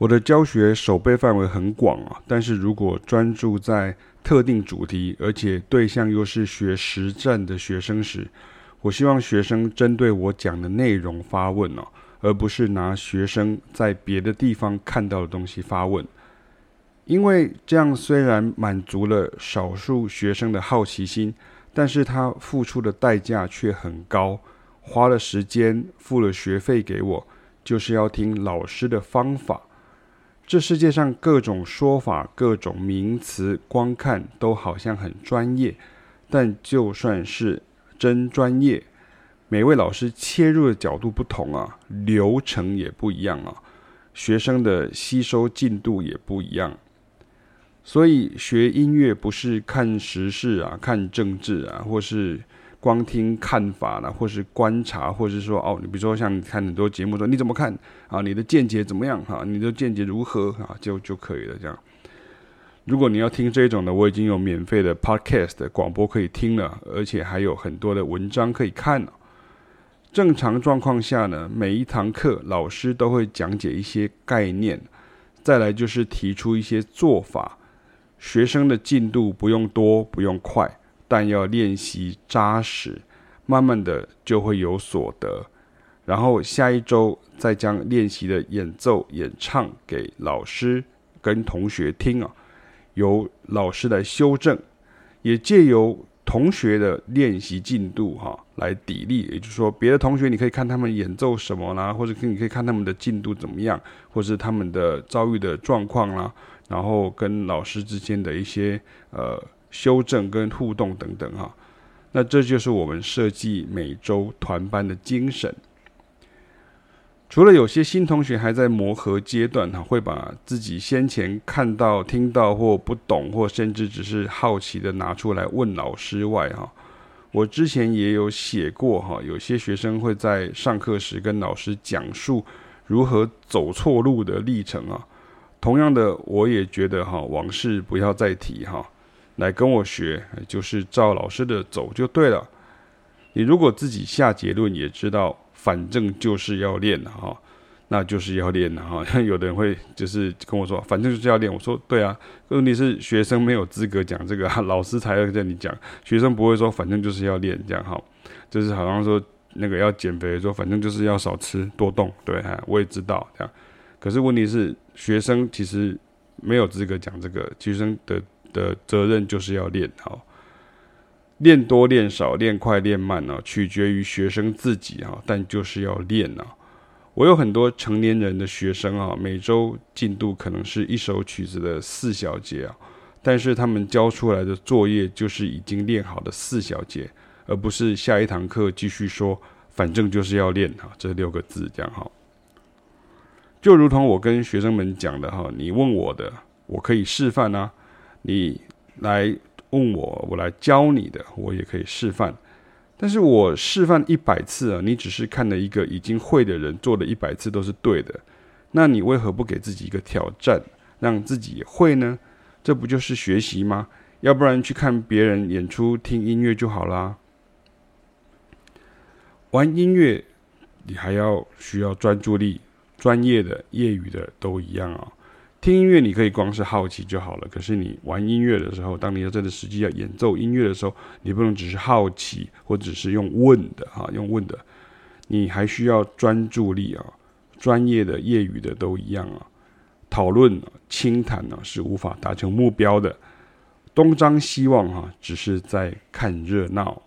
我的教学手背范围很广啊，但是如果专注在特定主题，而且对象又是学实战的学生时，我希望学生针对我讲的内容发问哦，而不是拿学生在别的地方看到的东西发问。因为这样虽然满足了少数学生的好奇心，但是他付出的代价却很高，花了时间，付了学费给我，就是要听老师的方法。这世界上各种说法、各种名词，光看都好像很专业，但就算是真专业，每位老师切入的角度不同啊，流程也不一样啊，学生的吸收进度也不一样。所以学音乐不是看时事啊、看政治啊，或是。光听看法啦，或是观察，或是说哦，你比如说像你看很多节目说你怎么看啊？你的见解怎么样？哈，你的见解如何？啊，就就可以了。这样，如果你要听这种的，我已经有免费的 podcast 的广播可以听了，而且还有很多的文章可以看了。正常状况下呢，每一堂课老师都会讲解一些概念，再来就是提出一些做法，学生的进度不用多，不用快。但要练习扎实，慢慢的就会有所得。然后下一周再将练习的演奏、演唱给老师跟同学听啊，由老师来修正，也借由同学的练习进度哈来砥砺。也就是说，别的同学你可以看他们演奏什么啦，或者你可以看他们的进度怎么样，或是他们的遭遇的状况啦，然后跟老师之间的一些呃。修正跟互动等等哈，那这就是我们设计每周团班的精神。除了有些新同学还在磨合阶段哈，会把自己先前看到、听到或不懂，或甚至只是好奇的拿出来问老师外哈，我之前也有写过哈，有些学生会在上课时跟老师讲述如何走错路的历程啊。同样的，我也觉得哈，往事不要再提哈。来跟我学，就是照老师的走就对了。你如果自己下结论，也知道反正就是要练哈，那就是要练的哈。有的人会就是跟我说，反正就是要练。我说对啊，问题是学生没有资格讲这个，老师才要跟你讲。学生不会说反正就是要练这样哈，就是好像说那个要减肥，说反正就是要少吃多动。对哈，我也知道这样。可是问题是，学生其实没有资格讲这个，学生的。的责任就是要练好，练多练少，练快练慢呢，取决于学生自己哈，但就是要练呐。我有很多成年人的学生啊，每周进度可能是一首曲子的四小节啊，但是他们交出来的作业就是已经练好的四小节，而不是下一堂课继续说，反正就是要练哈，这六个字这样哈。就如同我跟学生们讲的哈，你问我的，我可以示范啊。你来问我，我来教你的，我也可以示范。但是我示范一百次啊，你只是看了一个已经会的人做了一百次都是对的，那你为何不给自己一个挑战，让自己也会呢？这不就是学习吗？要不然去看别人演出、听音乐就好啦。玩音乐，你还要需要专注力，专业的、业余的都一样啊。听音乐，你可以光是好奇就好了。可是你玩音乐的时候，当你要真的实际要演奏音乐的时候，你不能只是好奇，或者是用问的哈，用问的，你还需要专注力啊。专业的、业余的都一样啊。讨论、啊倾谈呢，是无法达成目标的。东张西望哈，只是在看热闹。